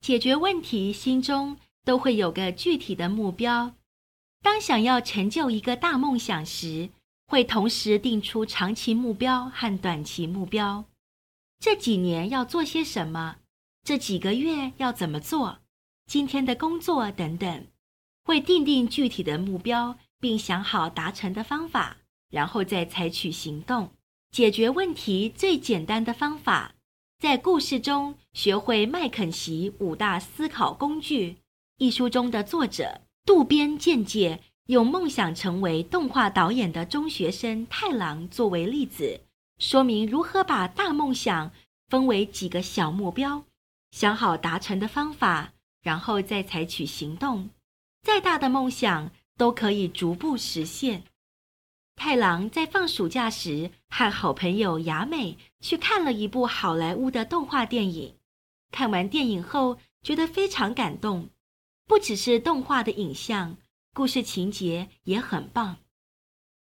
解决问题，心中都会有个具体的目标。当想要成就一个大梦想时，会同时定出长期目标和短期目标。这几年要做些什么？这几个月要怎么做？今天的工作等等，会定定具体的目标，并想好达成的方法，然后再采取行动。解决问题最简单的方法。在故事中学会麦肯锡五大思考工具。一书中的作者渡边健介用梦想成为动画导演的中学生太郎作为例子，说明如何把大梦想分为几个小目标，想好达成的方法，然后再采取行动。再大的梦想都可以逐步实现。太郎在放暑假时，和好朋友雅美去看了一部好莱坞的动画电影。看完电影后，觉得非常感动。不只是动画的影像，故事情节也很棒。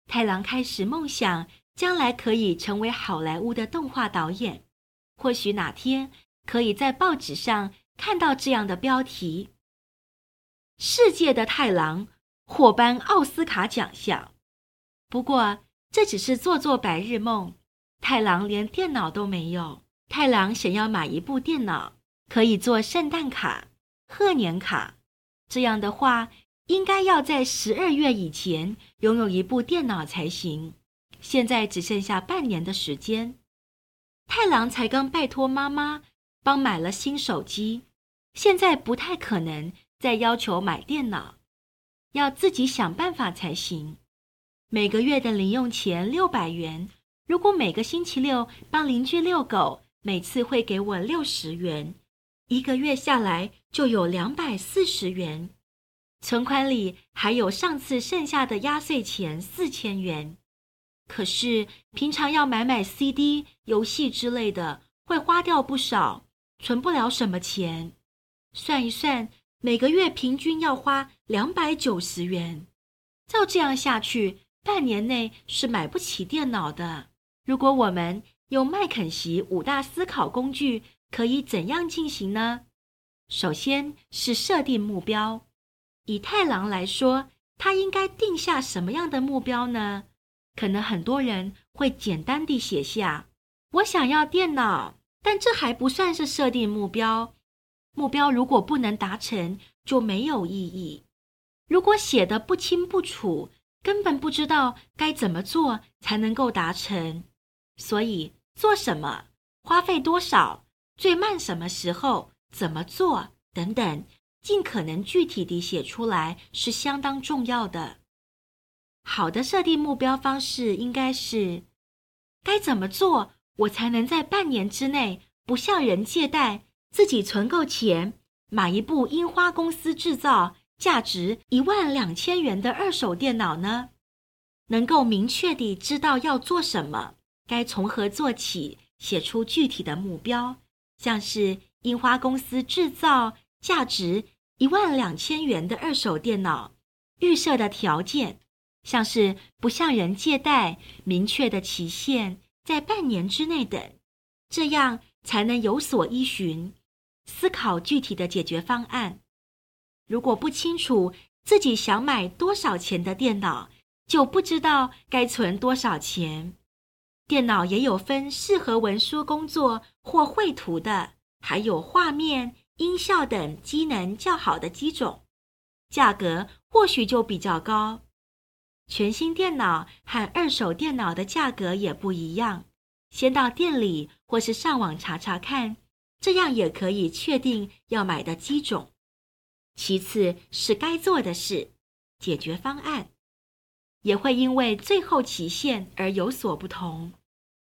太郎开始梦想，将来可以成为好莱坞的动画导演。或许哪天可以在报纸上看到这样的标题：“世界的太郎获颁奥斯卡奖项。”不过，这只是做做白日梦。太郎连电脑都没有。太郎想要买一部电脑，可以做圣诞卡、贺年卡。这样的话，应该要在十二月以前拥有一部电脑才行。现在只剩下半年的时间。太郎才刚拜托妈妈帮买了新手机，现在不太可能再要求买电脑，要自己想办法才行。每个月的零用钱六百元，如果每个星期六帮邻居遛狗，每次会给我六十元，一个月下来就有两百四十元。存款里还有上次剩下的压岁钱四千元。可是平常要买买 CD、游戏之类的，会花掉不少，存不了什么钱。算一算，每个月平均要花两百九十元。照这样下去，半年内是买不起电脑的。如果我们用麦肯锡五大思考工具，可以怎样进行呢？首先是设定目标。以太郎来说，他应该定下什么样的目标呢？可能很多人会简单地写下：“我想要电脑。”但这还不算是设定目标。目标如果不能达成，就没有意义。如果写得不清不楚，根本不知道该怎么做才能够达成，所以做什么、花费多少、最慢什么时候、怎么做等等，尽可能具体地写出来是相当重要的。好的设定目标方式应该是：该怎么做，我才能在半年之内不向人借贷，自己存够钱，买一部樱花公司制造。价值一万两千元的二手电脑呢？能够明确地知道要做什么，该从何做起，写出具体的目标，像是樱花公司制造价值一万两千元的二手电脑，预设的条件，像是不向人借贷，明确的期限在半年之内等，这样才能有所依循，思考具体的解决方案。如果不清楚自己想买多少钱的电脑，就不知道该存多少钱。电脑也有分适合文书工作或绘图的，还有画面、音效等机能较好的机种，价格或许就比较高。全新电脑和二手电脑的价格也不一样，先到店里或是上网查查看，这样也可以确定要买的机种。其次是该做的事，解决方案也会因为最后期限而有所不同。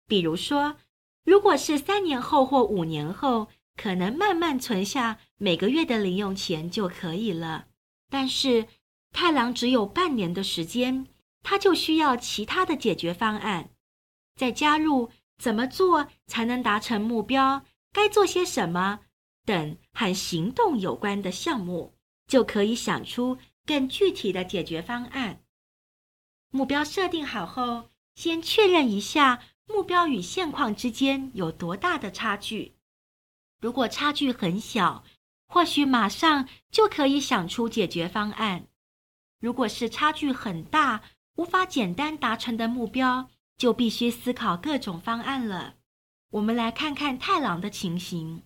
比如说，如果是三年后或五年后，可能慢慢存下每个月的零用钱就可以了。但是太郎只有半年的时间，他就需要其他的解决方案，再加入怎么做才能达成目标，该做些什么，等和行动有关的项目，就可以想出更具体的解决方案。目标设定好后，先确认一下目标与现况之间有多大的差距。如果差距很小，或许马上就可以想出解决方案。如果是差距很大，无法简单达成的目标，就必须思考各种方案了。我们来看看太郎的情形。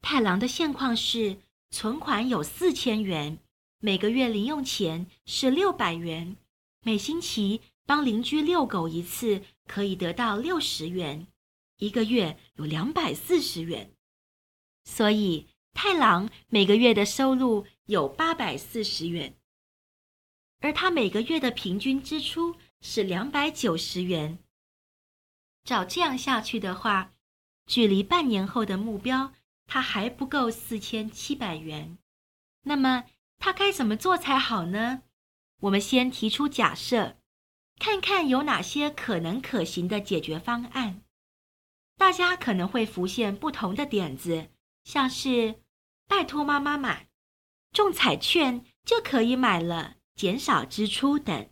太郎的现况是存款有四千元，每个月零用钱是六百元，每星期帮邻居遛狗一次可以得到六十元，一个月有两百四十元。所以太郎每个月的收入有八百四十元，而他每个月的平均支出是两百九十元。照这样下去的话，距离半年后的目标，他还不够四千七百元。那么他该怎么做才好呢？我们先提出假设，看看有哪些可能可行的解决方案。大家可能会浮现不同的点子，像是拜托妈妈买，中彩券就可以买了，减少支出等。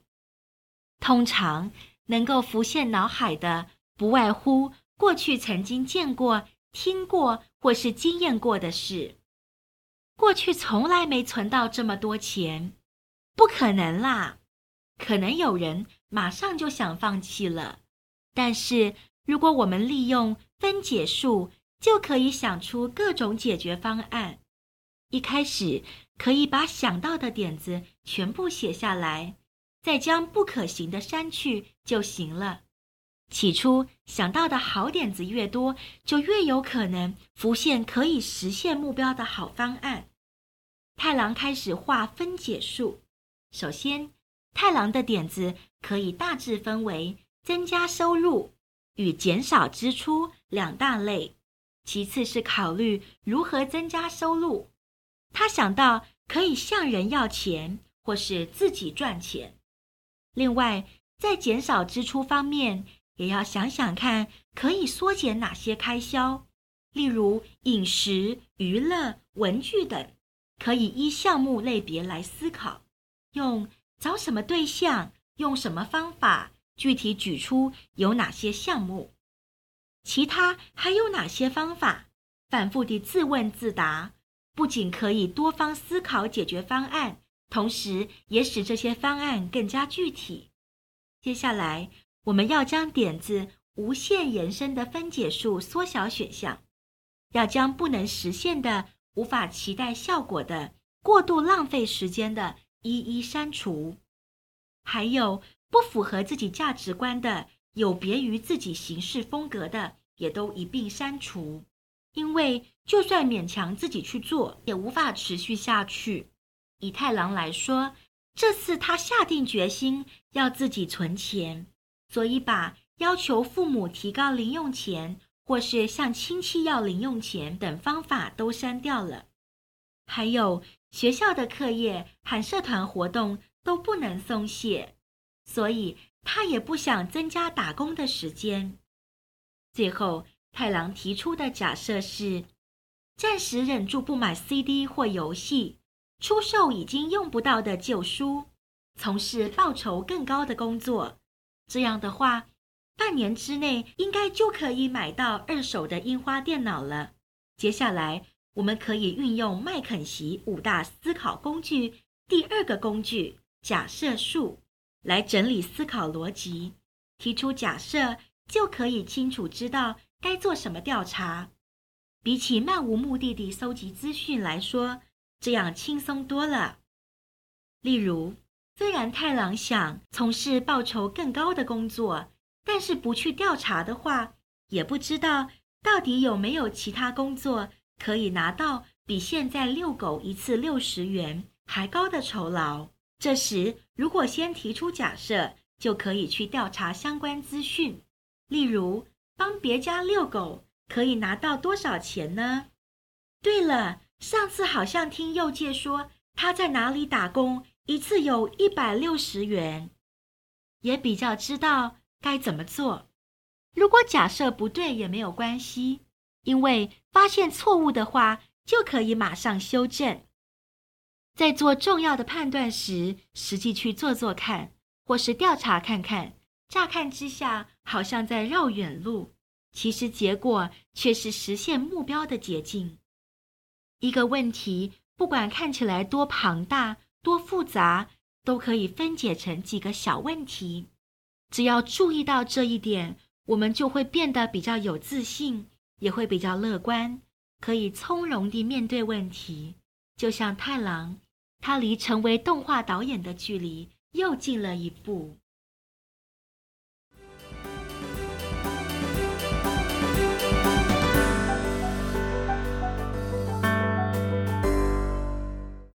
通常能够浮现脑海的。不外乎过去曾经见过、听过或是经验过的事。过去从来没存到这么多钱，不可能啦！可能有人马上就想放弃了。但是如果我们利用分解术，就可以想出各种解决方案。一开始可以把想到的点子全部写下来，再将不可行的删去就行了。起初想到的好点子越多，就越有可能浮现可以实现目标的好方案。太郎开始画分解术。首先，太郎的点子可以大致分为增加收入与减少支出两大类。其次是考虑如何增加收入。他想到可以向人要钱，或是自己赚钱。另外，在减少支出方面，也要想想看，可以缩减哪些开销，例如饮食、娱乐、文具等，可以依项目类别来思考，用找什么对象，用什么方法，具体举出有哪些项目，其他还有哪些方法，反复地自问自答，不仅可以多方思考解决方案，同时也使这些方案更加具体。接下来。我们要将点子无限延伸的分解数缩小选项，要将不能实现的、无法期待效果的、过度浪费时间的一一删除，还有不符合自己价值观的、有别于自己行事风格的，也都一并删除。因为就算勉强自己去做，也无法持续下去。以太郎来说，这次他下定决心要自己存钱。所以，把要求父母提高零用钱，或是向亲戚要零用钱等方法都删掉了。还有学校的课业和社团活动都不能松懈，所以他也不想增加打工的时间。最后，太郎提出的假设是：暂时忍住不买 CD 或游戏，出售已经用不到的旧书，从事报酬更高的工作。这样的话，半年之内应该就可以买到二手的樱花电脑了。接下来，我们可以运用麦肯锡五大思考工具第二个工具——假设术，来整理思考逻辑。提出假设，就可以清楚知道该做什么调查。比起漫无目的地搜集资讯来说，这样轻松多了。例如，虽然太郎想从事报酬更高的工作，但是不去调查的话，也不知道到底有没有其他工作可以拿到比现在遛狗一次六十元还高的酬劳。这时，如果先提出假设，就可以去调查相关资讯。例如，帮别家遛狗可以拿到多少钱呢？对了，上次好像听佑介说他在哪里打工。一次有一百六十元，也比较知道该怎么做。如果假设不对也没有关系，因为发现错误的话，就可以马上修正。在做重要的判断时，实际去做做看，或是调查看看。乍看之下，好像在绕远路，其实结果却是实现目标的捷径。一个问题，不管看起来多庞大、多复杂，都可以分解成几个小问题。只要注意到这一点，我们就会变得比较有自信，也会比较乐观，可以从容地面对问题。就像太郎，他离成为动画导演的距离又近了一步。